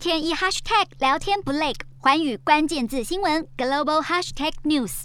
天一 hashtag 聊天不累，寰宇关键字新闻 global hashtag news。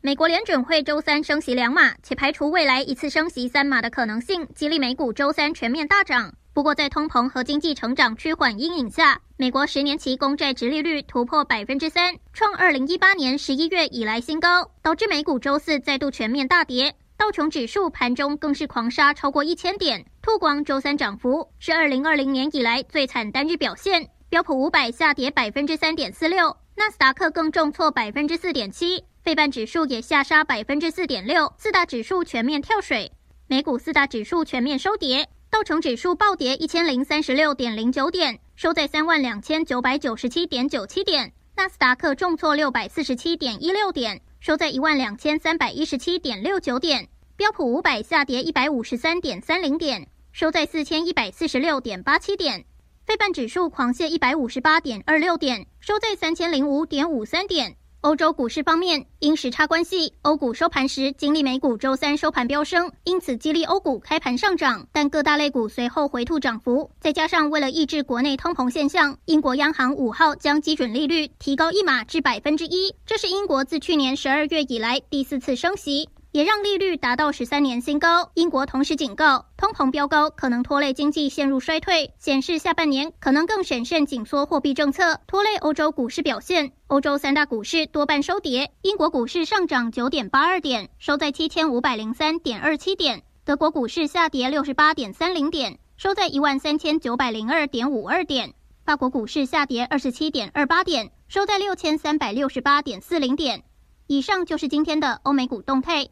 美国联准会周三升息两码，且排除未来一次升息三码的可能性，激励美股周三全面大涨。不过，在通膨和经济成长趋缓阴影下，美国十年期公债殖利率突破百分之三，创二零一八年十一月以来新高，导致美股周四再度全面大跌。道琼指数盘中更是狂杀超过一千点，吐光周三涨幅是二零二零年以来最惨单日表现。标普五百下跌百分之三点四六，纳斯达克更重挫百分之四点七，费半指数也下杀百分之四点六，四大指数全面跳水。美股四大指数全面收跌，道琼指数暴跌一千零三十六点零九点，收在三万两千九百九十七点九七点；纳斯达克重挫六百四十七点一六点。收在一万两千三百一十七点六九点，标普五百下跌一百五十三点三零点，收在四千一百四十六点八七点，费半指数狂泻一百五十八点二六点，收在三千零五点五三点。欧洲股市方面，因时差关系，欧股收盘时经历美股周三收盘飙升，因此激励欧股开盘上涨。但各大类股随后回吐涨幅，再加上为了抑制国内通膨现象，英国央行五号将基准利率提高一码至百分之一，这是英国自去年十二月以来第四次升息。也让利率达到十三年新高。英国同时警告，通膨飙高可能拖累经济陷入衰退，显示下半年可能更审慎紧缩货币政策，拖累欧洲股市表现。欧洲三大股市多半收跌，英国股市上涨九点八二点，收在七千五百零三点二七点；德国股市下跌六十八点三零点，收在一万三千九百零二点五二点；法国股市下跌二十七点二八点，收在六千三百六十八点四零点。以上就是今天的欧美股动态。